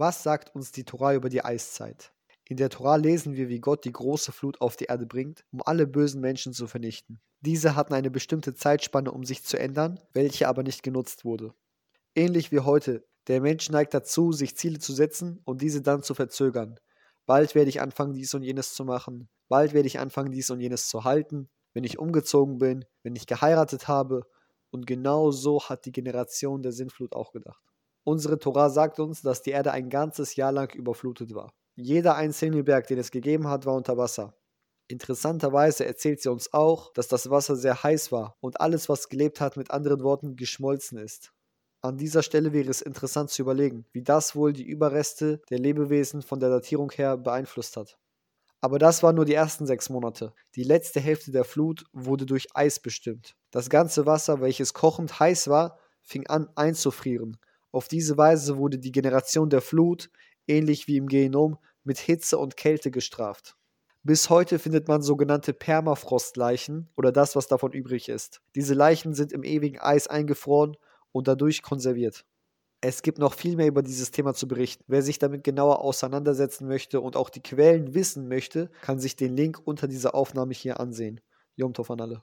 Was sagt uns die Tora über die Eiszeit? In der Tora lesen wir, wie Gott die große Flut auf die Erde bringt, um alle bösen Menschen zu vernichten. Diese hatten eine bestimmte Zeitspanne, um sich zu ändern, welche aber nicht genutzt wurde. Ähnlich wie heute, der Mensch neigt dazu, sich Ziele zu setzen und diese dann zu verzögern. Bald werde ich anfangen, dies und jenes zu machen, bald werde ich anfangen, dies und jenes zu halten, wenn ich umgezogen bin, wenn ich geheiratet habe. Und genau so hat die Generation der Sintflut auch gedacht. Unsere Tora sagt uns, dass die Erde ein ganzes Jahr lang überflutet war. Jeder einzelne Berg, den es gegeben hat, war unter Wasser. Interessanterweise erzählt sie uns auch, dass das Wasser sehr heiß war und alles, was gelebt hat, mit anderen Worten geschmolzen ist. An dieser Stelle wäre es interessant zu überlegen, wie das wohl die Überreste der Lebewesen von der Datierung her beeinflusst hat. Aber das waren nur die ersten sechs Monate. Die letzte Hälfte der Flut wurde durch Eis bestimmt. Das ganze Wasser, welches kochend heiß war, fing an einzufrieren. Auf diese Weise wurde die Generation der Flut, ähnlich wie im Genom, mit Hitze und Kälte gestraft. Bis heute findet man sogenannte Permafrostleichen oder das, was davon übrig ist. Diese Leichen sind im ewigen Eis eingefroren und dadurch konserviert. Es gibt noch viel mehr über dieses Thema zu berichten. Wer sich damit genauer auseinandersetzen möchte und auch die Quellen wissen möchte, kann sich den Link unter dieser Aufnahme hier ansehen. Jom an alle.